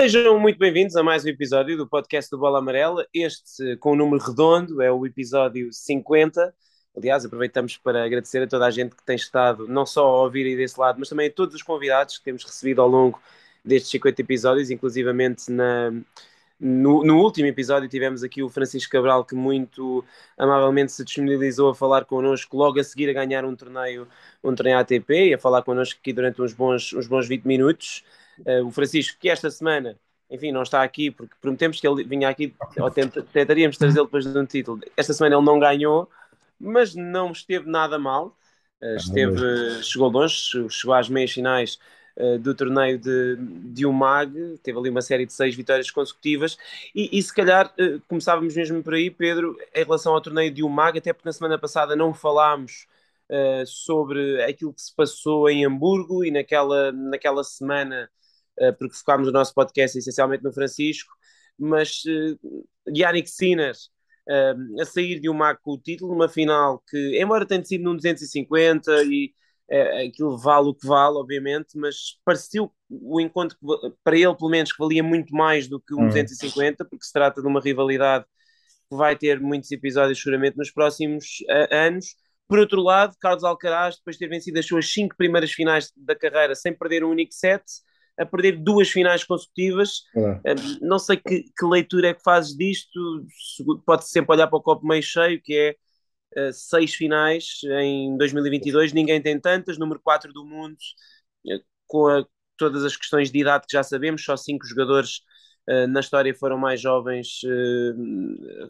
Sejam muito bem-vindos a mais um episódio do podcast do Bola Amarela. Este com o um número redondo é o episódio 50. Aliás, aproveitamos para agradecer a toda a gente que tem estado não só a ouvir aí desse lado, mas também a todos os convidados que temos recebido ao longo destes 50 episódios, inclusivamente na, no, no, último episódio tivemos aqui o Francisco Cabral que muito amavelmente se disponibilizou a falar connosco logo a seguir a ganhar um torneio, um torneio ATP e a falar connosco aqui durante uns bons, uns bons 20 minutos. Uh, o Francisco, que esta semana, enfim, não está aqui porque prometemos que ele vinha aqui, ou tentaríamos trazê-lo depois de um título. Esta semana ele não ganhou, mas não esteve nada mal. Uh, esteve, chegou longe, chegou às meias finais eh, do torneio de, de UMAG, teve ali uma série de seis vitórias consecutivas, e, e se calhar começávamos mesmo por aí, Pedro, em relação ao torneio de UMAG, até porque na semana passada não falámos uh, sobre aquilo que se passou em Hamburgo e naquela, naquela semana, porque focámos o nosso podcast essencialmente no Francisco, mas Yannick Sinner a sair de UMAG com o título, numa final que, embora tenha sido num 250 e é, aquilo vale o que vale, obviamente, mas pareceu o encontro, para ele pelo menos, que valia muito mais do que um hum. 250, porque se trata de uma rivalidade que vai ter muitos episódios seguramente nos próximos uh, anos. Por outro lado, Carlos Alcaraz, depois de ter vencido as suas cinco primeiras finais da carreira sem perder um único set, a perder duas finais consecutivas. Uh, não sei que, que, leitura é que fazes disto, pode sempre olhar para o copo meio cheio, que é uh, seis finais em 2022, ninguém tem tantas, número 4 do mundo, uh, com a, todas as questões de idade que já sabemos, só cinco jogadores uh, na história foram mais jovens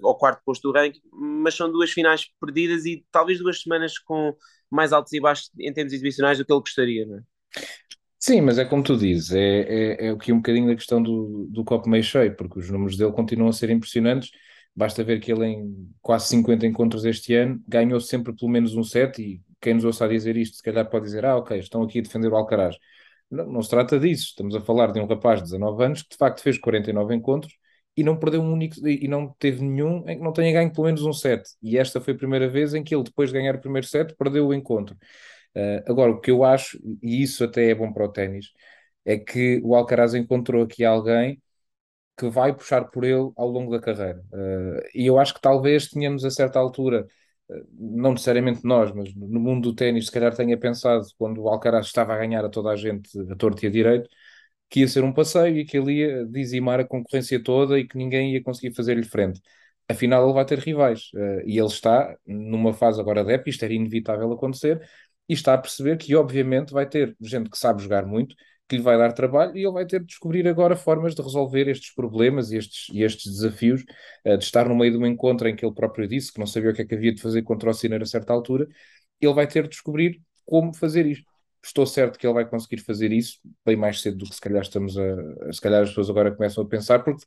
ao quarto posto do ranking, mas são duas finais perdidas e talvez duas semanas com mais altos e baixos em termos exibicionais do que ele gostaria, não é? Sim, mas é como tu dizes, é, é, é um bocadinho da questão do, do copo meio cheio, porque os números dele continuam a ser impressionantes Basta ver que ele em quase 50 encontros este ano ganhou sempre pelo menos um set e quem nos ouça a dizer isto se calhar pode dizer, ah ok, estão aqui a defender o Alcaraz. Não, não se trata disso, estamos a falar de um rapaz de 19 anos que de facto fez 49 encontros e não perdeu um único e não teve nenhum em que não tenha ganho pelo menos um set. E esta foi a primeira vez em que ele, depois de ganhar o primeiro set, perdeu o encontro. Uh, agora, o que eu acho, e isso até é bom para o ténis, é que o Alcaraz encontrou aqui alguém que vai puxar por ele ao longo da carreira. Uh, e eu acho que talvez tenhamos a certa altura, uh, não necessariamente nós, mas no mundo do ténis, se calhar tenha pensado, quando o Alcaraz estava a ganhar a toda a gente a torto e a direito, que ia ser um passeio e que ele ia dizimar a concorrência toda e que ninguém ia conseguir fazer-lhe frente. Afinal, ele vai ter rivais. Uh, e ele está numa fase agora de época, isto era inevitável acontecer, e está a perceber que, obviamente, vai ter gente que sabe jogar muito que lhe vai dar trabalho e ele vai ter de descobrir agora formas de resolver estes problemas e estes, e estes desafios, uh, de estar no meio de um encontro em que ele próprio disse que não sabia o que é que havia de fazer contra o Sinner a certa altura, ele vai ter de descobrir como fazer isto. Estou certo que ele vai conseguir fazer isso bem mais cedo do que se calhar estamos a, se calhar as pessoas agora começam a pensar, porque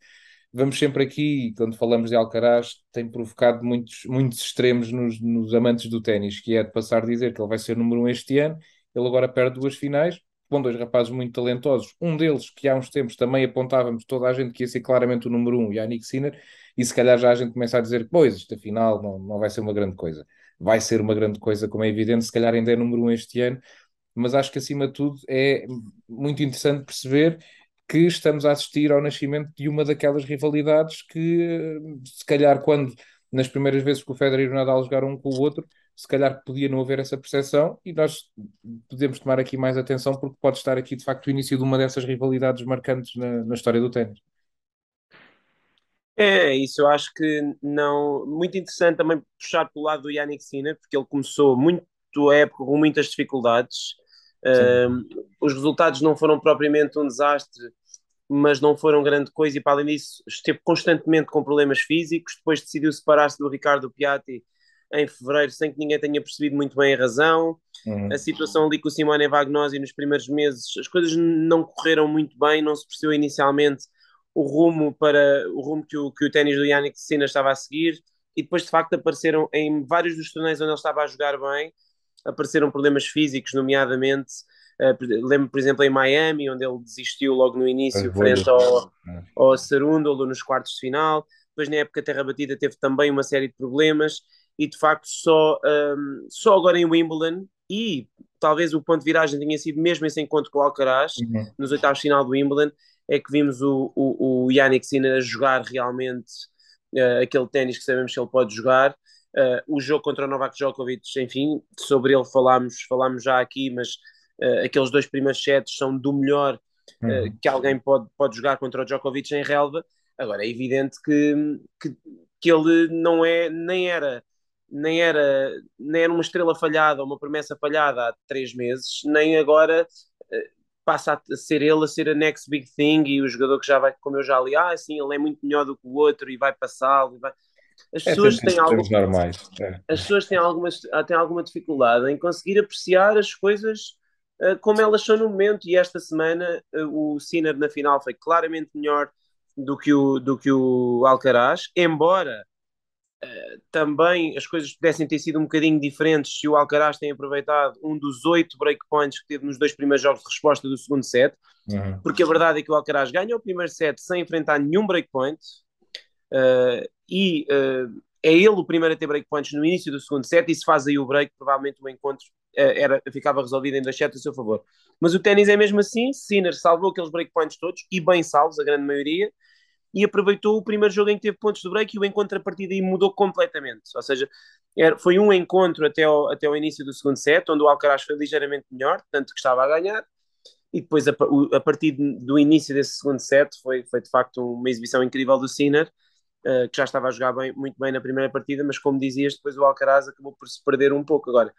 vamos sempre aqui, quando falamos de Alcaraz, tem provocado muitos, muitos extremos nos, nos amantes do ténis, que é de passar a dizer que ele vai ser número um este ano, ele agora perde duas finais, com dois rapazes muito talentosos. Um deles, que há uns tempos também apontávamos toda a gente que ia ser claramente o número um, Yannick Sinner, e se calhar já a gente começa a dizer que, pois, isto afinal não, não vai ser uma grande coisa. Vai ser uma grande coisa, como é evidente, se calhar ainda é número um este ano, mas acho que acima de tudo é muito interessante perceber que estamos a assistir ao nascimento de uma daquelas rivalidades que, se calhar, quando nas primeiras vezes que o Federer e o Nadal jogaram um com o outro, se calhar podia não haver essa percepção e nós podemos tomar aqui mais atenção porque pode estar aqui de facto o início de uma dessas rivalidades marcantes na, na história do ténis. É, isso eu acho que não. Muito interessante também puxar pelo lado do Yannick Sinner, porque ele começou muito a época com muitas dificuldades. Os resultados não foram propriamente um desastre, mas não foram grande coisa, e para além disso, esteve constantemente com problemas físicos. Depois decidiu separar-se do Ricardo Piatti em fevereiro sem que ninguém tenha percebido muito bem a razão. Uhum. A situação ali com o Simone Vagnosi nos primeiros meses, as coisas não correram muito bem, não se percebeu inicialmente o rumo para o rumo que o, que o ténis do Yannick Sinner estava a seguir e depois de facto apareceram em vários dos torneios onde ele estava a jogar bem, apareceram problemas físicos, nomeadamente uh, lembro por exemplo em Miami, onde ele desistiu logo no início frente ao, é. ao Sarundolo nos quartos de final, depois na época Terra Batida teve também uma série de problemas e de facto só, um, só agora em Wimbledon e talvez o ponto de viragem tenha sido mesmo esse encontro com o Alcaraz uhum. nos oitavos de final do Wimbledon é que vimos o, o, o Yannick Sinner a jogar realmente uh, aquele ténis que sabemos que ele pode jogar. Uh, o jogo contra o Novak Djokovic, enfim, sobre ele falámos, falámos já aqui, mas uh, aqueles dois primeiros sets são do melhor uhum. que alguém pode, pode jogar contra o Djokovic em relva. Agora, é evidente que, que, que ele não é, nem era nem era, nem era uma estrela falhada, uma promessa falhada há três meses, nem agora passa a ser ele a ser a next big thing e o jogador que já vai, como eu já li, ah, sim, ele é muito melhor do que o outro e vai passá-lo. Vai... As é, pessoas têm algo, normais. É. As pessoas têm alguma, têm alguma dificuldade em conseguir apreciar as coisas como elas são no momento. E esta semana uh, o Sinner na final foi claramente melhor do que o, do que o Alcaraz, embora também as coisas pudessem ter sido um bocadinho diferentes se o Alcaraz tem aproveitado um dos oito breakpoints que teve nos dois primeiros jogos de resposta do segundo set, uhum. porque a verdade é que o Alcaraz ganha o primeiro set sem enfrentar nenhum breakpoint uh, e uh, é ele o primeiro a ter breakpoints no início do segundo set e se faz aí o break, provavelmente o encontro uh, era, ficava resolvido em dois sets a seu favor. Mas o ténis é mesmo assim, Sinner salvou aqueles breakpoints todos e bem salvos, a grande maioria, e aproveitou o primeiro jogo em que teve pontos de break e o encontro a partir daí mudou completamente. Ou seja, era, foi um encontro até o, até início do segundo set, onde o Alcaraz foi ligeiramente melhor, tanto que estava a ganhar, e depois a, a partir do início desse segundo set foi, foi de facto uma exibição incrível do Sinner, uh, que já estava a jogar bem, muito bem na primeira partida, mas como dizias, depois o Alcaraz acabou por se perder um pouco. Agora,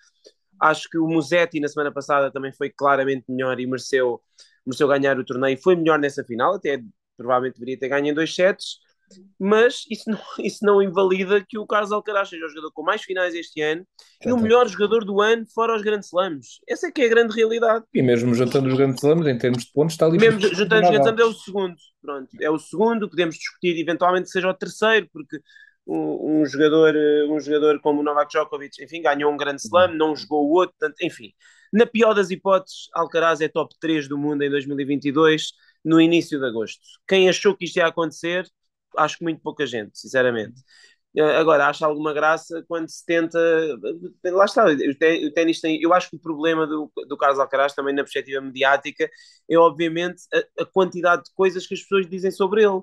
acho que o Musetti na semana passada também foi claramente melhor e mereceu, mereceu ganhar o torneio, foi melhor nessa final, até provavelmente deveria ter ganho em dois sets, mas isso não, isso não invalida que o Carlos Alcaraz seja o jogador com mais finais este ano e o melhor jogador do ano fora os grandes slams. Essa é que é a grande realidade. E mesmo juntando os grandes slams, em termos de pontos, está ali. Mesmo juntando os grandes slams é o segundo. Pronto, é o segundo, podemos discutir eventualmente que seja o terceiro, porque um, um, jogador, um jogador como o Novak Djokovic, enfim, ganhou um grande slam, uhum. não jogou o outro, portanto, enfim. Na pior das hipóteses, Alcaraz é top 3 do mundo em 2022 no início de agosto. Quem achou que isto ia acontecer, acho que muito pouca gente, sinceramente. Eh, agora, acho alguma graça quando se tenta. Lá está, o ténis tem. Eu acho que o problema do, do Carlos Alcaraz, também na perspectiva mediática, é obviamente a, a, quantidade de coisas que as pessoas dizem sobre ele.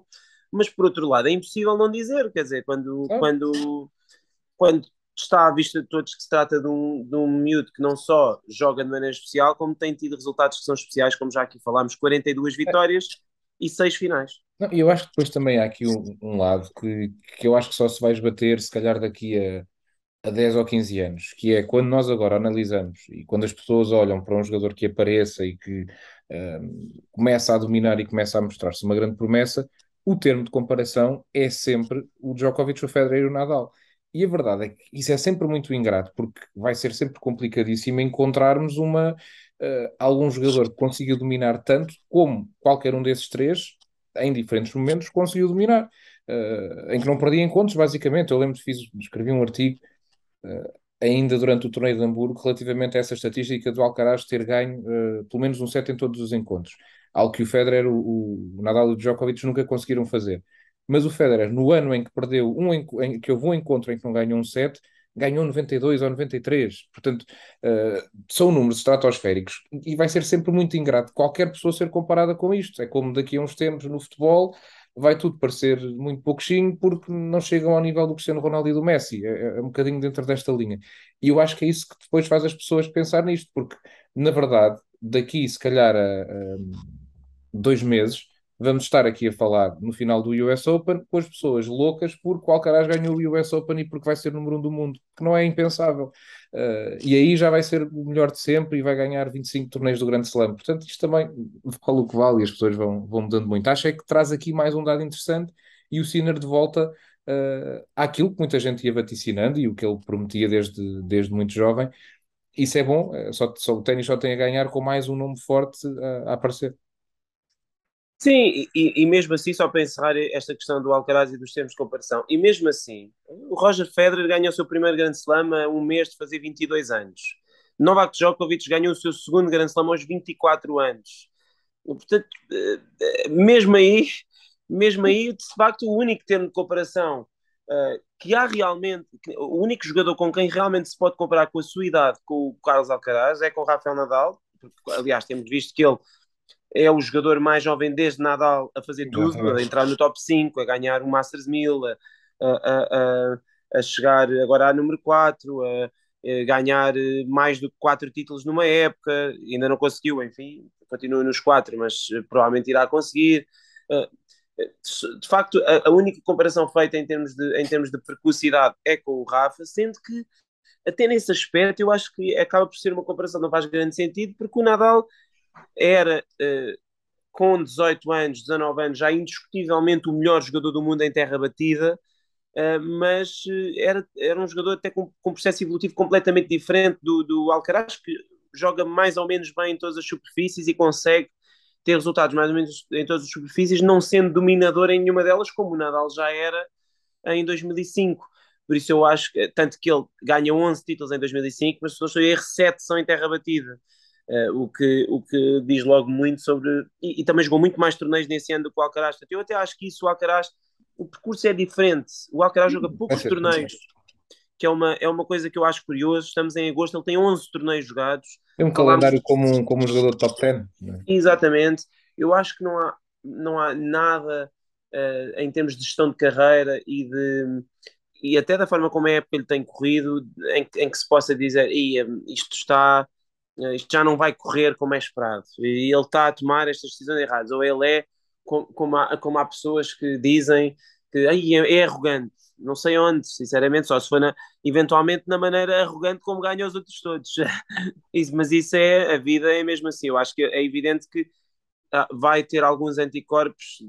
Mas por outro lado, é impossível não dizer, quer dizer, quando, é. quando, quando está à vista de todos que se trata de um, de um miúdo que não só joga de maneira especial, como tem tido resultados que são especiais, como já aqui falámos, 42 vitórias é. e 6 finais. Não, eu acho que depois também há aqui um, um, lado que, que eu acho que só se vai esbater se calhar daqui a, a 10 ou 15 anos, que é quando nós agora analisamos e quando as pessoas olham para um jogador que apareça e que um, começa a dominar e começa a mostrar-se uma grande promessa, o termo de comparação é sempre o Djokovic, o Federer e o Nadal. E a verdade é que isso é sempre muito ingrato, porque vai ser sempre complicadíssimo encontrarmos uma, uh, algum jogador que consiga dominar tanto como qualquer um desses três, em diferentes momentos, conseguiu dominar. Uh, em que não perdia encontros, basicamente. Eu lembro que fiz, escrevi um artigo uh, ainda durante o torneio de Hamburgo relativamente a essa estatística do Alcaraz ter ganho pelo menos um set em todos os encontros. Algo que o Federer, o, o Nadal e o Djokovic nunca conseguiram fazer. Mas o Federer, no ano em que perdeu, um, em, que houve um encontro em que não ganhou um set, ganhou 92 ou 93. Portanto, uh, são números estratosféricos e vai ser sempre muito ingrato qualquer pessoa ser comparada com isto. É como daqui a uns tempos no futebol vai tudo parecer muito pouquinho porque não chegam ao nível do Cristiano Ronaldo e do Messi. É, é, um bocadinho dentro desta linha. E eu acho que é isso que depois faz as pessoas pensar nisto, porque, na verdade, daqui se calhar a, a dois meses vamos estar aqui a falar no final do US Open com as pessoas loucas porque o Alcaraz ganhou o US Open e porque vai ser número um do mundo, que não é impensável. Uh, e aí já vai ser o melhor de sempre e vai ganhar 25 torneios do Grande Slam. Portanto, isto também vale o que vale e as pessoas vão, vão mudando muito. Acho é que traz aqui mais um dado interessante e o Sinner de volta uh, àquilo que muita gente ia vaticinando e o que ele prometia desde, desde muito jovem. Isso é bom, eh, só, só o ténis só tem a ganhar com mais um nome forte a aparecer. Sim, e, e, mesmo assim, só para encerrar esta questão do Alcaraz e dos termos de comparação, e mesmo assim, o Roger Federer ganhou o seu primeiro Grande Slam a um mês de fazer 22 anos. Novak Djokovic ganhou o seu segundo Grande Slam aos 24 anos. Portanto, eh, mesmo aí, mesmo aí, de facto, o único termo de comparação uh, que há realmente, o único jogador com quem realmente se pode comparar com a sua idade com o Carlos Alcaraz é com o Rafael Nadal, porque, aliás, temos visto que ele é o jogador mais jovem desde Nadal a fazer tudo, a entrar no top 5, a ganhar o Masters 1000, a, a, a, a chegar agora a número 4, a, ganhar mais do que 4 títulos numa época, ainda não conseguiu, enfim, continua nos 4, mas provavelmente irá conseguir. De facto, a, única comparação feita em termos, de, em termos de precocidade é com o Rafa, sendo que até nesse aspecto eu acho que acaba por ser uma comparação não faz grande sentido, porque o Nadal era uh, com 18 anos, 19 anos, já indiscutivelmente o melhor jogador do mundo em terra batida, uh, mas uh, era, era um jogador até com, com um processo evolutivo completamente diferente do, do Alcaraz, que joga mais ou menos bem em todas as superfícies e consegue ter resultados mais ou menos em todas as superfícies, não sendo dominador em nenhuma delas, como o Nadal já era em 2005. Por isso eu acho que, tanto que ele ganha 11 títulos em 2005, mas se não estou erro, 7 são em terra batida. Uh, o, que, o que diz logo muito sobre. E, e, também jogou muito mais torneios nesse ano do que o Alcaraz. Eu até acho que isso, o Alcaraz, o percurso é diferente. O Alcaraz joga poucos torneios, que é uma, é uma coisa que eu acho curioso. Estamos em agosto, ele tem 11 torneios jogados. Tem um calendário como, um, como um jogador de top 10. É? Exatamente. Eu acho que não há, não há nada uh, em termos de gestão de carreira e de e até da forma como a época ele tem corrido, em, em que se possa dizer isto está isto já não vai correr como é esperado. E ele está a tomar estas decisões erradas. Ou ele é como há, como há pessoas que dizem que aí é, é, arrogante. Não sei onde, sinceramente, só se for na, eventualmente na maneira arrogante como ganha os outros todos. isso, mas isso é, a vida é mesmo assim. Eu acho que é evidente que ah, vai ter alguns anticorpos,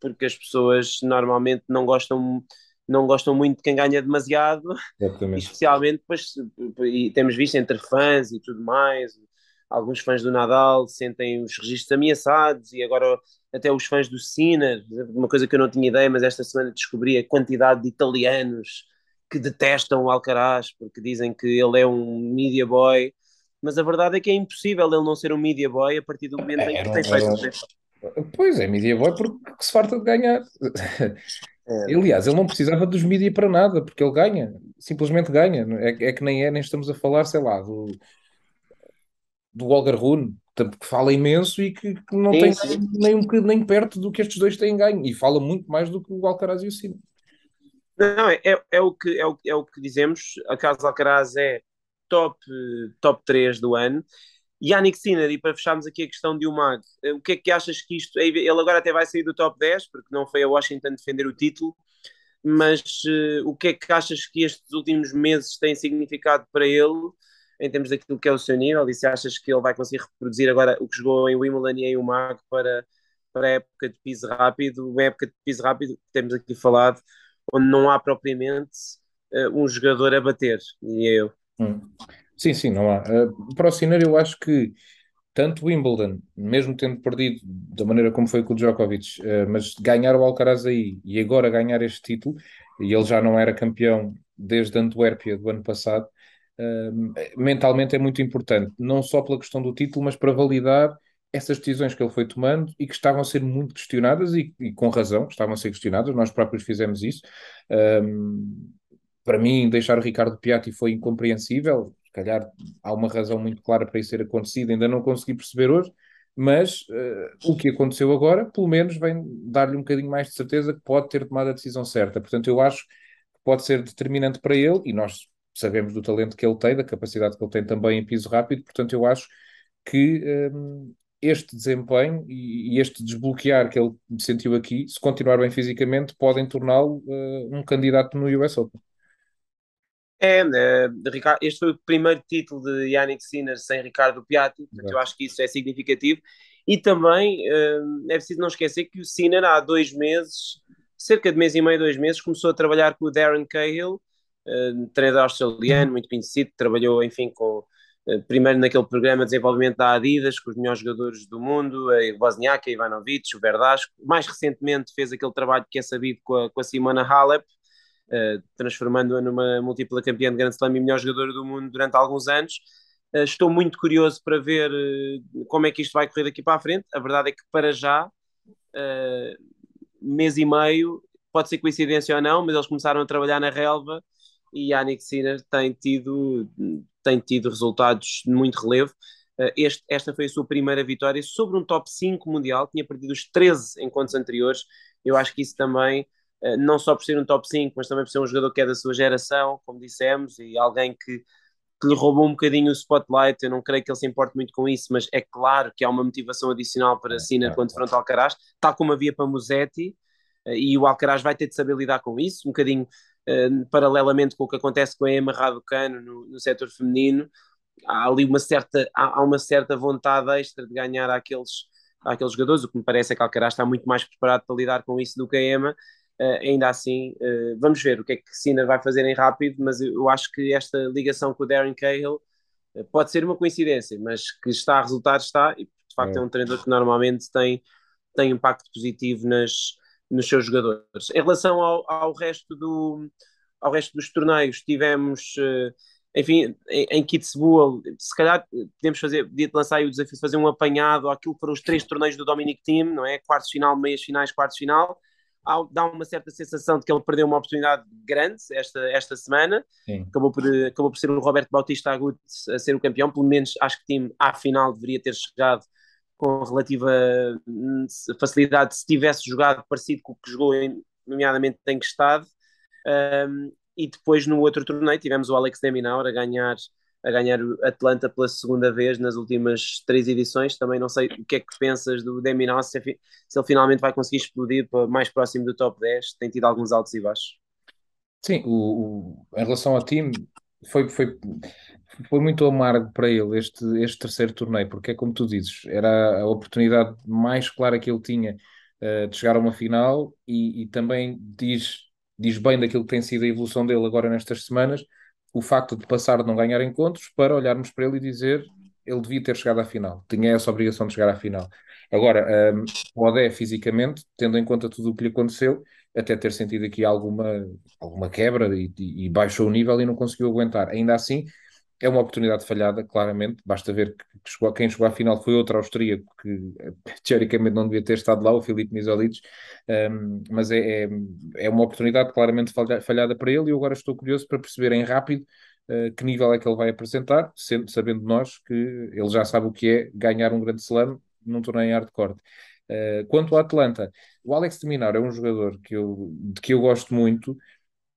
porque as pessoas normalmente não gostam não gostam muito de quem ganha demasiado, especialmente depois, e temos visto entre fãs e tudo mais, alguns fãs do Nadal sentem os registros ameaçados e agora até os fãs do Sinner, uma coisa que eu não tinha ideia, mas esta semana descobri a quantidade de italianos que detestam o Alcaraz porque dizem que ele é um media boy, mas a verdade é que é impossível ele não ser um media boy a partir do momento em que tem feito. Pois é, media boy porque se farta de ganhar. É. Aliás, ele não precisava dos mídias para nada, porque ele ganha, simplesmente ganha. É, é, que nem é, nem estamos a falar, sei lá, do, do Olga Rune, que fala imenso e que, que não sim, tem sim. nem um nem perto do que estes dois têm ganho, e fala muito mais do que o Alcaraz e o Sino. Não, é, é, é, o que, é, o, é o que dizemos, a Casa Alcaraz é top, top 3 do ano, Yannick Sinner, e para fecharmos aqui a questão de Umag, eh, o que é que achas que isto. Ele agora até vai sair do top 10, porque não foi a Washington defender o título, mas uh, o que é que achas que estes últimos meses têm significado para ele, em termos daquilo que é o seu nível, e se achas que ele vai conseguir reproduzir agora o que jogou em Wimbledon e em Umag para, para a época de piso rápido, uma época de piso rápido que temos aqui falado, onde não há propriamente uh, um jogador a bater, e é eu. Hum. Sim, sim, não há. Uh, para o Sinner, eu acho que tanto Wimbledon, mesmo tendo perdido da maneira como foi com o Djokovic, uh, mas ganhar o Alcaraz aí e agora ganhar este título, e ele já não era campeão desde Antuérpia do ano passado, uh, mentalmente é muito importante, não só pela questão do título, mas para validar essas decisões que ele foi tomando e que estavam a ser muito questionadas e, e com razão, estavam a ser questionadas, nós próprios fizemos isso. Um, para mim, deixar o Ricardo Piatti foi incompreensível, se calhar há uma razão muito clara para isso ter acontecido, ainda não consegui perceber hoje, mas uh, o que aconteceu agora, pelo menos, vem dar-lhe um bocadinho mais de certeza que pode ter tomado a decisão certa. Portanto, eu acho que pode ser determinante para ele e nós sabemos do talento que ele tem, da capacidade que ele tem também em piso rápido. Portanto, eu acho que um, este desempenho e, e, este desbloquear que ele sentiu aqui, se continuar bem fisicamente, podem torná-lo uh, um candidato no US Open. É, este foi o primeiro título de Yannick Sinner sem Ricardo Piatti, portanto, eu acho que isso é significativo. E também é, é preciso não esquecer que o Sinner há dois meses, cerca de mês e meio, dois meses, começou a trabalhar com o Darren Cahill, é, treinador australiano, muito conhecido, trabalhou, enfim, com, primeiro naquele programa de desenvolvimento da Adidas, com os melhores jogadores do mundo, a Wozniak, a Ivanovic, o Verdasco. Mais recentemente fez aquele trabalho que é sabido com a, com a Simona Halep, uh, transformando-a numa múltipla campeã de Grand Slam e melhor jogadora do mundo durante alguns anos. Uh, estou muito curioso para ver uh, como é que isto vai correr daqui para a frente. A verdade é que para já, mês e meio, pode ser coincidência ou não, mas eles começaram a trabalhar na relva e a Yannick Sinner tem tido, tem tido resultados de muito relevo. este, esta foi a sua primeira vitória sobre um top 5 mundial, tinha perdido os 13 encontros anteriores. Eu acho que isso também, não só por ser um top 5, mas também por ser um jogador que é da sua geração, como dissemos, e alguém que que lhe roubou um bocadinho o spotlight. Eu não creio que ele se importe muito com isso, mas é claro que há uma motivação adicional para Sinner é, quando frente ao Alcaraz, tal como havia para Musetti, eh, e o Alcaraz vai ter de saber lidar com isso, um bocadinho uh, paralelamente com o que acontece com a Emma Raducano no, no setor feminino. Há ali uma certa, há, há uma certa vontade extra de ganhar àqueles, àqueles jogadores. O que me parece é que Alcaraz está muito mais preparado para lidar com isso do que a Emma. Uh, ainda assim, uh, vamos ver o que é que Sinner vai fazer em rápido, mas eu, acho que esta ligação com o Darren Cahill uh, pode ser uma coincidência, mas que está a resultar, está, e de facto é, é um treinador que normalmente tem, tem impacto positivo nas, nos seus jogadores. Em relação ao, ao, resto, do, ao resto dos torneios, tivemos, enfim, em, em Kitzbühel, se calhar podemos fazer, podia lançar aí o desafio de fazer um apanhado àquilo que foram os três torneios do Dominic Team, não é? Quartos final, meias finais, quartos final dá uma certa sensação de que ele perdeu uma oportunidade grande esta, esta semana. Acabou por, acabou por ser o Roberto Bautista Agut a ser o campeão, pelo menos acho que o time à final deveria ter chegado com relativa hum, facilidade se tivesse jogado parecido com o que jogou, nomeadamente tem que estado. Um, e depois no outro torneio tivemos o Alex Deminaur a ganhar a ganhar o Atlanta pela segunda vez nas últimas três edições. Também não sei o que é que pensas do Deminal, se, se ele finalmente vai conseguir explodir para mais próximo do top 10. Tem tido alguns altos e baixos. Sim, o, o, em relação ao time, foi, foi, foi muito amargo para ele este, este terceiro torneio, porque é como tu dizes, era a oportunidade mais clara que ele tinha uh, de chegar a uma final e, e também diz, diz bem daquilo que tem sido a evolução dele agora nestas semanas o facto de passar de não ganhar encontros para olharmos para ele e dizer ele devia ter chegado à final, tinha essa obrigação de chegar à final. Agora, um, pode fisicamente, tendo em conta tudo o que lhe aconteceu, até ter sentido aqui alguma, alguma quebra e, e baixou o nível e não conseguiu aguentar. Ainda assim, é uma oportunidade falhada, claramente. Basta ver que, que chegou, quem chegou à final foi outro austríaco que teoricamente não devia ter estado lá, o Filipe Misolic, um, mas é, é, é, uma oportunidade claramente falhada para ele e eu agora estou curioso para perceber em rápido uh, que nível é que ele vai apresentar, sendo, sabendo nós que ele já sabe o que é ganhar um grande slam num torneio em hardcore. Uh, quanto ao Atlanta, o Alex de Minar é um jogador que eu, de que eu gosto muito,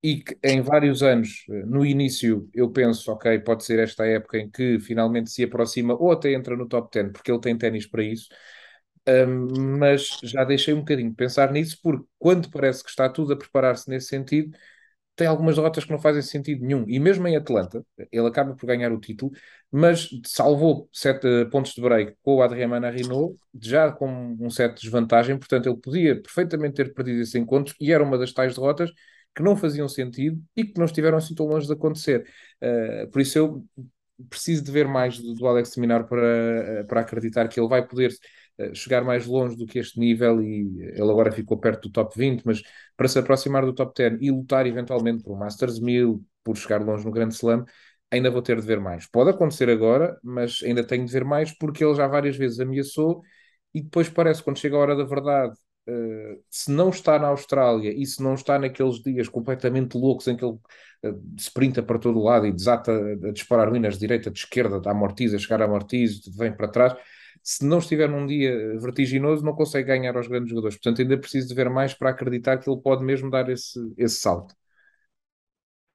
e que em vários anos, eh, no início, eu penso, ok, pode ser esta época em que finalmente se aproxima ou até entra no top 10, porque ele tem ténis para isso. Um, mas já deixei um bocadinho de pensar nisso, porque quando parece que está tudo a preparar-se nesse sentido, tem algumas derrotas que não fazem sentido nenhum. E mesmo em Atlanta, ele acaba por ganhar o título, mas salvou sete eh, pontos de break com o Adrien Manarino, já com um set de desvantagem, portanto ele podia perfeitamente ter perdido esse encontro, e era uma das tais derrotas que não faziam sentido e que não estiveram assim tão longe de acontecer. Uh, por isso eu preciso de ver mais do, do Alex Seminar para, para acreditar que ele vai poder uh, chegar mais longe do que este nível e ele agora ficou perto do top 20, mas para se aproximar do top 10 e lutar eventualmente por um Masters 1000, por chegar longe no Grande Slam, ainda vou ter de ver mais. Pode acontecer agora, mas ainda tenho de ver mais porque ele já várias vezes ameaçou e depois parece quando chega a hora da verdade Uh, se não está na Austrália e se não está naqueles dias completamente loucos em que ele uh, sprinta para todo lado e desata a disparar ruínas de direita, de esquerda, da amortiza, chegar a amortiza, vem para trás, se não estiver num dia vertiginoso, não consegue ganhar aos grandes jogadores. Portanto, ainda preciso de ver mais para acreditar que ele pode mesmo dar esse, esse salto.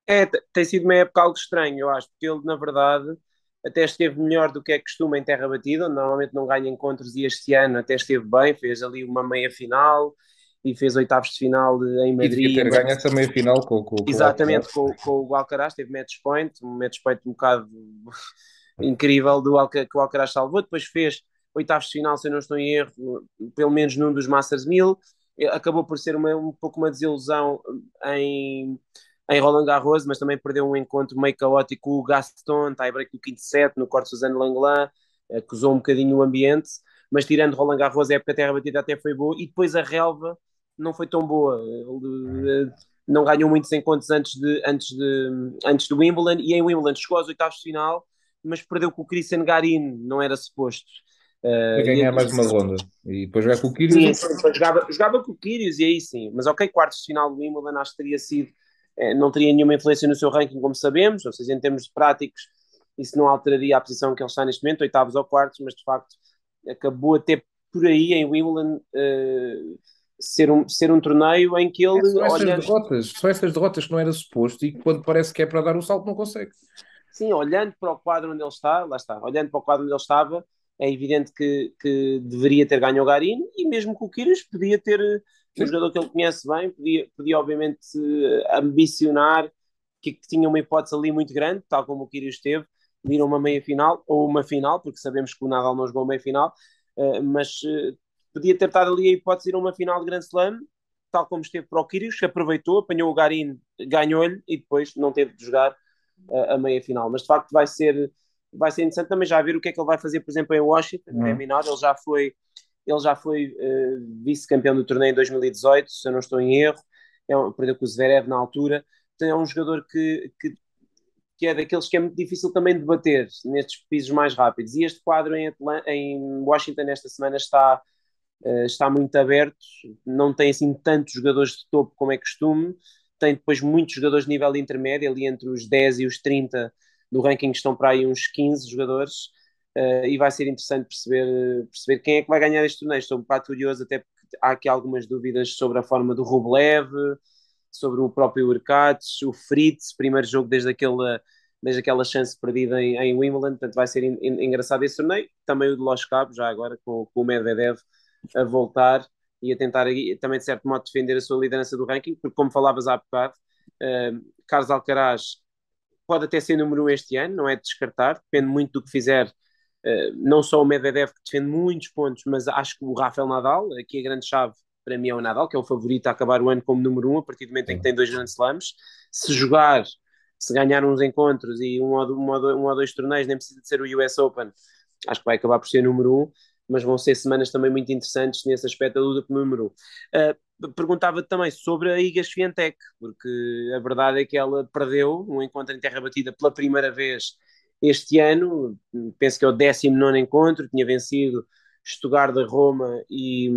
É, tem sido uma época algo estranho, eu acho, porque ele, na verdade, até esteve melhor do que é costume em terra batida, normalmente não ganha encontros e este ano até esteve bem, fez ali uma meia final e fez oitavos de final em Madrid. E ter ganho essa meia final com, com, com Exatamente, com, com, o Alcaraz, teve match point, um match point um bocado incrível do Alca, que o Alcaraz salvou, depois fez oitavos de final, se eu não estou em erro, pelo menos num dos Masters 1000, acabou por ser uma, um pouco uma desilusão em em Roland Garros, mas também perdeu um encontro meio caótico o Gaston, tie-break do quinto set, no corte Suzanne Langlan, acusou um bocadinho o ambiente, mas tirando Roland Garros, a época terra batida até foi boa, e depois a relva não foi tão boa, Ele, não ganhou muitos encontros antes, de, antes, de, antes do Wimbledon, e em Wimbledon chegou aos oitavos de final, mas perdeu com o Christian Garin, não era suposto. Uh, ganhar mais uma ronda e depois jogar com o Kyrgios. Sim, jogava, jogava com o Kyrgios e aí sim, mas ok, quartos de final do Wimbledon acho que teria sido não teria nenhuma influência no seu ranking, como sabemos, ou seja, em termos práticos, isso não alteraria a posição que ele está neste momento, oitavos ou quartos, mas de facto acabou até por aí em Wimbledon uh, ser, um, ser um torneio em que ele. É, são, essas olha... derrotas, são essas derrotas que não era suposto e quando parece que é para dar o salto não consegue. Sim, olhando para o quadro onde ele está, lá está, olhando para o quadro onde ele estava, é evidente que, que deveria ter ganho o Garim e mesmo com o Kyrgios podia ter Sim. Um jogador que ele conhece bem, podia, podia obviamente ambicionar que, que, tinha uma hipótese ali muito grande, tal como o Kyrgios teve, de ir a uma meia final ou uma final, porque sabemos que o Nadal não jogou a meia final, uh, mas uh, podia ter estado ali a hipótese de ir a uma final de Grand Slam, tal como esteve para o Kyrgios, que aproveitou, apanhou o Garim, ganhou-lhe e depois não teve de jogar uh, a meia final. Mas de facto vai ser vai ser interessante também já ver o que é que ele vai fazer, por exemplo, em Washington, uhum. terminado. Ele já foi, ele já foi uh, vice-campeão do torneio em 2018, se eu não estou em erro. É um, perdeu com o Zverev na altura. Então é um jogador que, que, que, é daqueles que é muito difícil também de bater nestes pisos mais rápidos. E este quadro em, em Washington esta semana está, uh, está muito aberto. Não tem assim tantos jogadores de topo como é costume. Tem depois muitos jogadores de nível intermédio, ali entre os 10 e os 30 do ranking estão para aí uns 15 jogadores uh, e vai ser interessante perceber, perceber quem é que vai ganhar este torneio. Estou um bocado curioso, até porque há aqui algumas dúvidas sobre a forma do Rublev, sobre o próprio Urkats, o Fritz, primeiro jogo desde aquele desde aquela chance perdida em, em Wimbledon, portanto vai ser in, in, engraçado esse torneio, também o de Los Cabos, já agora com, com o Medvedev a voltar e a tentar também de certo modo defender a sua liderança do ranking, porque como falavas há bocado, uh, Carlos Alcaraz pode até ser número um este ano, não é de descartar, depende muito do que fizer. Uh, não só o Medvedev que defende muitos pontos, mas acho que o Rafael Nadal, aqui a grande chave para mim é o Nadal, que é o favorito a acabar o ano como número um, a partir do momento em que tem dois grandes slams. Se jogar, se ganhar uns encontros e um ou, um, ou, um ou dois torneios, nem precisa de ser o US Open, acho que vai acabar por ser número um, mas vão ser semanas também muito interessantes nesse aspecto da luta pelo número um. Uh, perguntava também sobre a Iga Swiatek, porque a verdade é que ela perdeu um encontro em terra batida pela primeira vez este ano, penso que é o 19 encontro, tinha vencido Stuttgart da Roma e,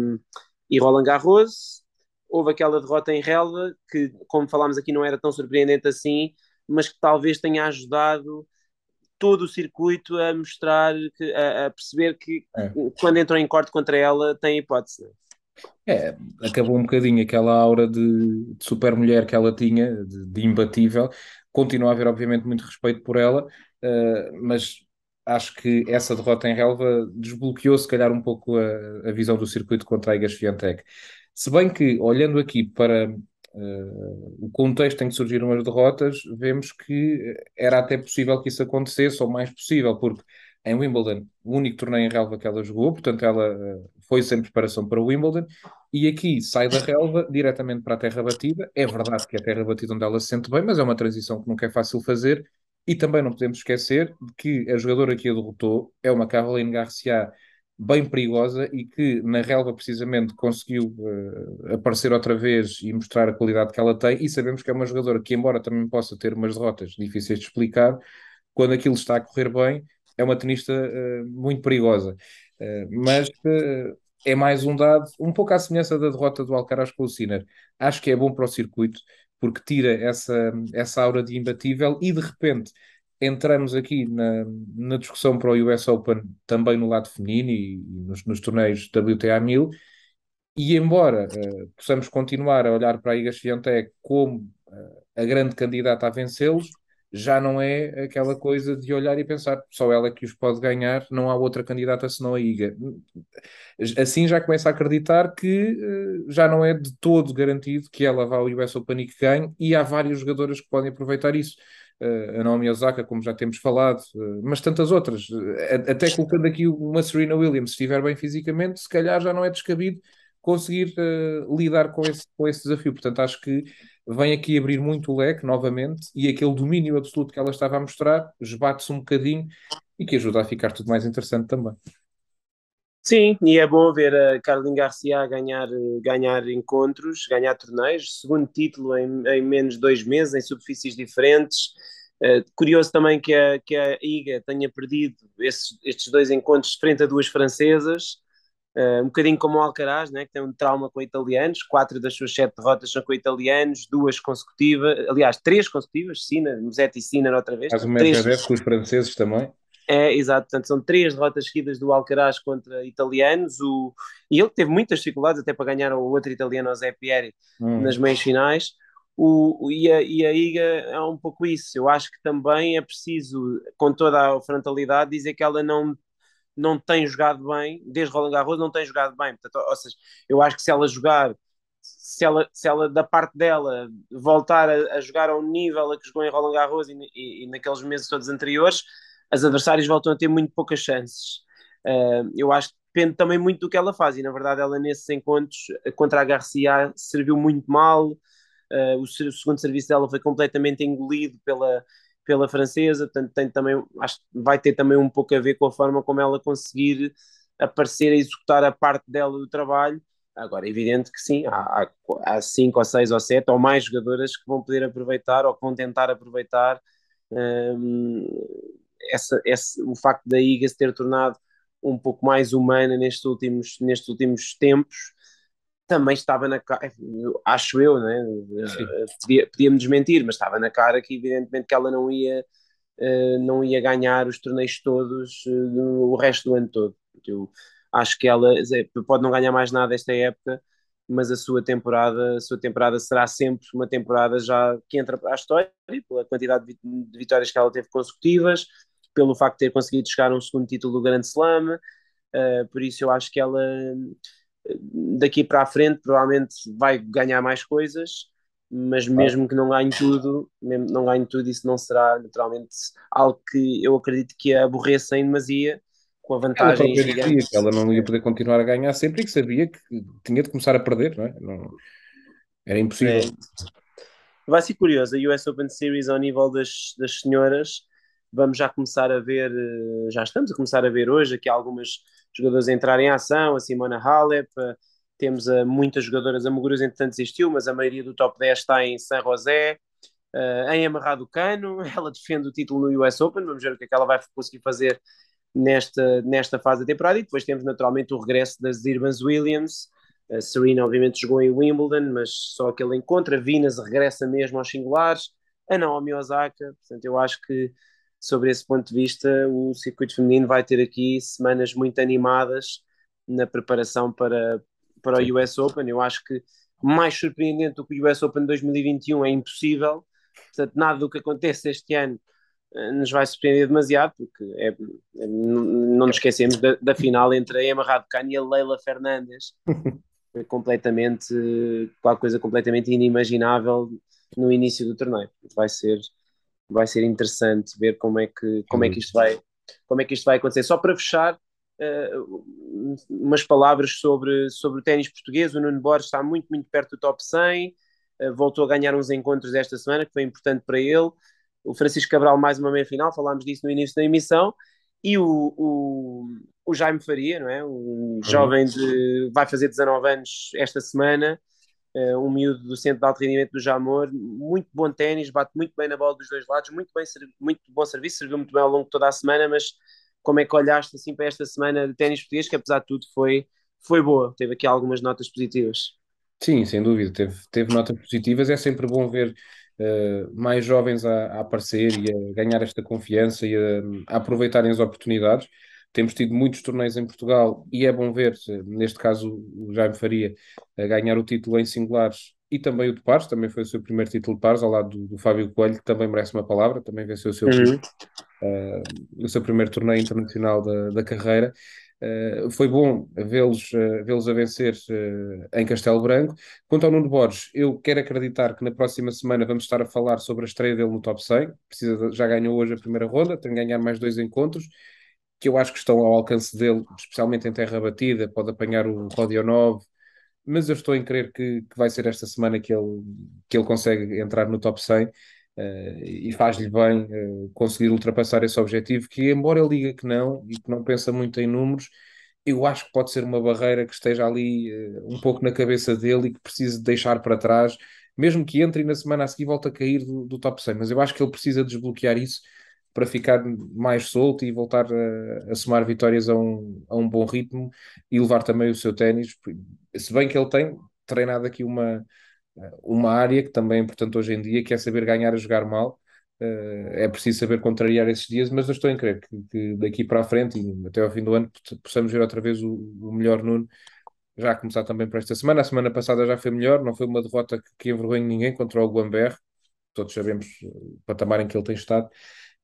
e Roland Garros. Houve aquela derrota em relva, que, como falámos aqui, não era tão surpreendente assim, mas que talvez tenha ajudado todo o circuito a mostrar, que, a, a perceber que é. quando entram em corte contra ela tem hipótese. É, acabou um bocadinho aquela aura de, de super mulher que ela tinha, de, de, imbatível. Continua a haver, obviamente, muito respeito por ela, uh, mas acho que essa derrota em relva desbloqueou, se calhar, um pouco a, a visão do circuito contra a Iga Swiatek. Se bem que, olhando aqui para uh, o contexto em que surgiram as derrotas, vemos que era até possível que isso acontecesse, ou mais possível, porque em Wimbledon, o único torneio em relva que ela jogou, portanto ela uh, foi sem preparação para o Wimbledon, e aqui sai da relva diretamente para a terra batida. É verdade que é a terra batida onde ela se sente bem, mas é uma transição que nunca é fácil fazer, e também não podemos esquecer que a jogadora que a derrotou é uma Caroline Garcia bem perigosa e que na relva precisamente conseguiu uh, aparecer outra vez e mostrar a qualidade que ela tem, e sabemos que é uma jogadora que, embora também possa ter umas derrotas difíceis de explicar, quando aquilo está a correr bem, é uma tenista uh, muito perigosa. Uh, mas é mais um dado, um pouco à semelhança da derrota do Alcaraz com o Sinner. Acho que é bom para o circuito, porque tira essa, essa aura de imbatível e de repente entramos aqui na, na discussão para o US Open também no lado feminino e, nos, nos, torneios WTA 1000 e embora uh, possamos continuar a olhar para a Iga Swiatek como uh, a grande candidata a vencê-los, já não é aquela coisa de olhar e pensar só ela que os pode ganhar, não há outra candidata senão a Iga. Assim já começa a acreditar que uh, já não é de todo garantido que ela vá ao US Open e que ganhe, e há vários jogadores que podem aproveitar isso. Uh, a Naomi Osaka, como já temos falado, uh, mas tantas outras. até colocando aqui uma Serena Williams, se estiver bem fisicamente, se calhar já não é descabido conseguir lidar com esse, com esse desafio. Portanto, acho que vem aqui abrir muito o leque novamente e aquele domínio absoluto que ela estava a mostrar esbate-se um bocadinho e que ajuda a ficar tudo mais interessante também. Sim, e é bom ver a Carolina Garcia ganhar, ganhar encontros, ganhar torneios, segundo título em, em menos de dois meses, em superfícies diferentes. Uh, curioso também que a, que a Iga tenha perdido esses, estes dois encontros frente a duas francesas, Uh, um bocadinho como o Alcaraz, né, que tem um trauma com italianos, quatro das suas sete derrotas são com italianos, duas consecutivas, aliás, três consecutivas, Sina, Musetti e Sina outra vez. Faz o Medvedev com os franceses também. É, exato, portanto são três derrotas seguidas do Alcaraz contra italianos, o... e ele teve muitas dificuldades até para ganhar o outro italiano, o Zé Pieri, hum. nas meias finais. O, e, a, e a IGA é um pouco isso. Eu acho que também é preciso, com toda a frontalidade, dizer que ela não não tem jogado bem, desde Roland Garros não tem jogado bem. Portanto, ou seja, eu acho que se ela jogar, se ela, se ela da parte dela voltar a, a jogar ao nível a que jogou em Roland Garros e, e, e, naqueles meses todos anteriores, as adversárias voltam a ter muito poucas chances. Uh, eu acho que depende também muito do que ela faz, e na verdade ela nesses encontros contra a Garcia serviu muito mal. Uh, o, o segundo serviço dela foi completamente engolido pela, pela francesa, portanto tem também, acho que vai ter também um pouco a ver com a forma como ela conseguir aparecer a executar a parte dela do trabalho. Agora, é evidente que sim, há, há cinco ou seis ou sete ou mais jogadoras que vão poder aproveitar ou que vão tentar aproveitar hum, essa, o facto da IGA se ter tornado um pouco mais humana nestes últimos, nestes últimos tempos também estava na cara, acho eu, né? podia, podia me desmentir, mas estava na cara que evidentemente que ela não ia, uh, não ia ganhar os torneios todos uh, o resto do ano todo. Eu acho que ela pode não ganhar mais nada esta época, mas a sua temporada, a sua temporada será sempre uma temporada já que entra para a história, pela quantidade de vitórias que ela teve consecutivas, pelo facto de ter conseguido chegar a um segundo título do Grande Slam, por isso eu acho que ela daqui para a frente provavelmente vai ganhar mais coisas, mas mesmo que não ganhe tudo, mesmo não ganhe tudo, isso não será naturalmente algo que eu acredito que a aborreça em demasia, com a vantagem ela gigante. Ela não ia poder continuar a ganhar sempre e que sabia que tinha de começar a perder, não é? Não, era impossível. É. Vai ser curioso, a US Open Series ao nível das, das senhoras, vamos já começar a ver, eh, já estamos a começar a ver hoje aqui algumas jogadores a entrar em ação, a Simona Halep, temos a, muitas jogadoras, a Muguruza entretanto desistiu, mas a maioria do top 10 está em San José, uh, em Amarrado Cano, ela defende o título no US Open, vamos ver o que é que ela vai conseguir fazer nesta, nesta fase da temporada, e depois temos naturalmente o regresso das Irvans Williams, a Serena obviamente jogou em Wimbledon, mas só aquele encontro, a Vinas regressa mesmo aos singulares, a Naomi Osaka, portanto eu acho que sobre esse ponto de vista, o circuito feminino vai ter aqui semanas muito animadas na preparação para, para o US Open. Eu acho que mais surpreendente do que o US Open 2021 é impossível. Portanto, nada do que aconteça este ano eh, nos vai surpreender demasiado, porque é, é, não nos esquecemos da, da, final entre a Emma Raducanu e a Leila Fernandes. Foi completamente, qualquer coisa completamente inimaginável no início do torneio. Vai ser vai ser interessante ver como é que, como é que isto vai como é que isto vai acontecer. Só para fechar, uh, umas palavras sobre, sobre o ténis português. O Nuno Borges está muito, muito perto do top 100, uh, eh, voltou a ganhar uns encontros esta semana, que foi importante para ele. O Francisco Cabral, mais uma meia final, falámos disso no início da emissão. E o, o, o Jaime Faria, não é? um jovem de. vai fazer 19 anos esta semana, uh, um miúdo do centro de alto rendimento do Jamor, muito bom ténis, bate muito bem na bola dos dois lados, muito, bem, muito bom serviço, serviu muito bem ao longo de toda a semana, mas como é que olhaste assim para esta semana de ténis português, que apesar de tudo foi, foi boa, teve aqui algumas notas positivas. Sim, sem dúvida, teve, teve notas positivas, é sempre bom ver uh, mais jovens a, a, aparecer e a ganhar esta confiança e a, a aproveitarem as oportunidades temos tido muitos torneios em Portugal e é bom ver, neste caso, o Jaime Faria a ganhar o título em singulares e também o de pares, também foi o seu primeiro título de pares, ao lado do, do Fábio Coelho, que também merece uma palavra, também venceu o seu, uhum. uh, o seu primeiro torneio internacional da, da carreira. Uh, foi bom vê-los uh, vê a vencer uh, em Castelo Branco. Quanto ao Nuno Borges, eu quero acreditar que na próxima semana vamos estar a falar sobre a estreia dele no top 100. Precisa de, já ganhou hoje a primeira ronda, tem que ganhar mais dois encontros que eu acho que estão ao alcance dele, especialmente em terra batida, pode apanhar o Rodionov, mas eu estou em crer que, que, vai ser esta semana que ele, que ele consegue entrar no top 100 uh, eh, e faz-lhe bem uh, conseguir ultrapassar esse objetivo, que embora ele diga que não e que não pensa muito em números, eu acho que pode ser uma barreira que esteja ali uh, um pouco na cabeça dele e que precise deixar para trás, mesmo que entre e na semana a seguir volte a cair do, do top 100, mas eu acho que ele precisa desbloquear isso para ficar mais solto e voltar a, a somar vitórias a um, a um bom ritmo e levar também o seu ténis. Se bem que ele tem treinado aqui uma, uma área que também é importante hoje em dia, que é saber ganhar a jogar mal. Eh, é preciso saber contrariar esses dias, mas eu estou em crer que, que daqui para a frente e até ao fim do ano possamos ver outra vez o, o melhor Nuno já a começar também por esta semana. A semana passada já foi melhor, não foi uma derrota que, que envergonhe ninguém contra o Guamber, todos sabemos o patamar em que ele tem estado,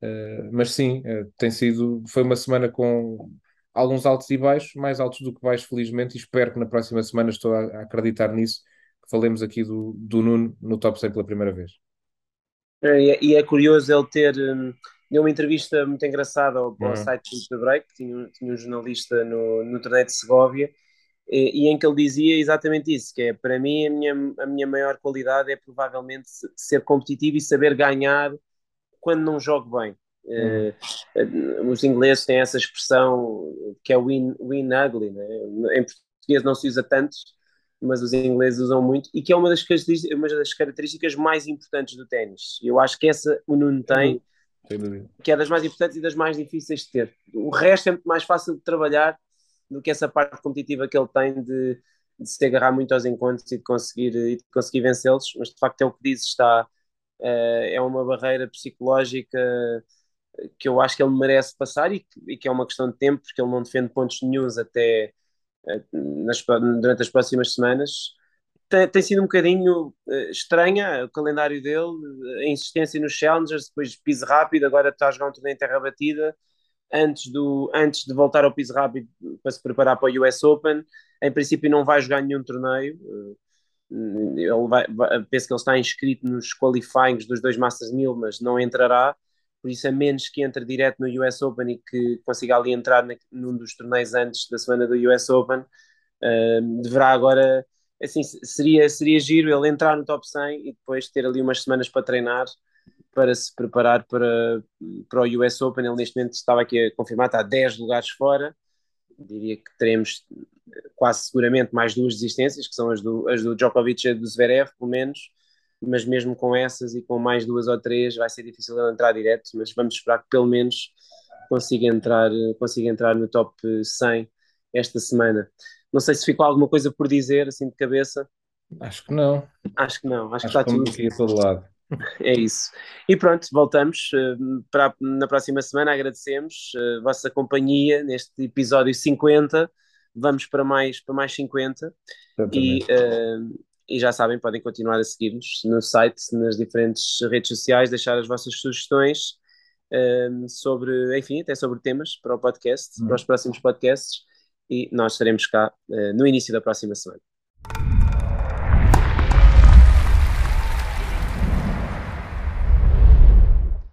uh, mas sim, uh, tem sido, foi uma semana com alguns altos e baixos, mais altos do que baixos, felizmente, e espero que na próxima semana, estou a, a acreditar nisso, que falemos aqui do, do Nuno no top 100 pela primeira vez. É, e é, é curioso ele ter. Um, deu uma entrevista muito engraçada ao, ao uhum. site do Break, tinha, tinha um jornalista no, no torneio de Segovia, e, e, em que ele dizia exatamente isso, que é para mim a minha, a minha maior qualidade é provavelmente ser competitivo e saber ganhar quando não jogo bem. Uh, os ingleses têm essa expressão que é win, win ugly, né? em português não se usa tanto, mas os ingleses usam muito, e que é uma das, uma das características mais importantes do ténis. Eu acho que essa o Nuno tem, que é das mais importantes e das mais difíceis de ter. O resto é muito mais fácil de trabalhar do que essa parte competitiva que ele tem de, de se agarrar muito aos encontros e de conseguir, e de conseguir vencê-los, mas de facto é o que diz, está, é uma barreira psicológica que eu acho que ele merece passar e que, e que é uma questão de tempo, porque ele não defende pontos nenhums até uh, nas, durante as próximas semanas. Tem, tem sido um bocadinho uh, estranha o calendário dele, a insistência nos challengers, depois piso rápido, agora está a jogar um torneio em terra batida, antes, do, antes de voltar ao piso rápido para se preparar para o US Open. Em princípio, não vai jogar nenhum torneio. Ele vai, vai, penso que ele está inscrito nos qualifyings dos dois Masters 1000, mas não entrará. Por isso, a menos que entre direto no US Open e que consiga ali entrar na, num dos torneios antes da semana do US Open, uh, deverá agora. Assim, seria, seria giro ele entrar no top 100 e depois ter ali umas semanas para treinar para se preparar para, para o US Open. Ele neste momento estava aqui a confirmar, está a 10 lugares fora. Diria que teremos quase seguramente mais duas desistências, que são as do, as do Djokovic e do Zverev, pelo menos. Mas mesmo com essas e com mais duas ou três, vai ser difícil ele entrar direto. Mas vamos esperar que pelo menos consiga entrar, consiga entrar no top 100 esta semana. Não sei se ficou alguma coisa por dizer, assim de cabeça. Acho que não. Acho que não. Acho, Acho que está tudo aqui a todo lado. É isso. E pronto, voltamos uh, para, na próxima semana. Agradecemos uh, a vossa companhia neste episódio 50. Vamos para mais, para mais 50. E, uh, e já sabem, podem continuar a seguir-nos no site, nas diferentes redes sociais, deixar as vossas sugestões sobre, enfim, até sobre temas para o podcast, para os próximos podcasts. E nós estaremos cá no início da próxima semana.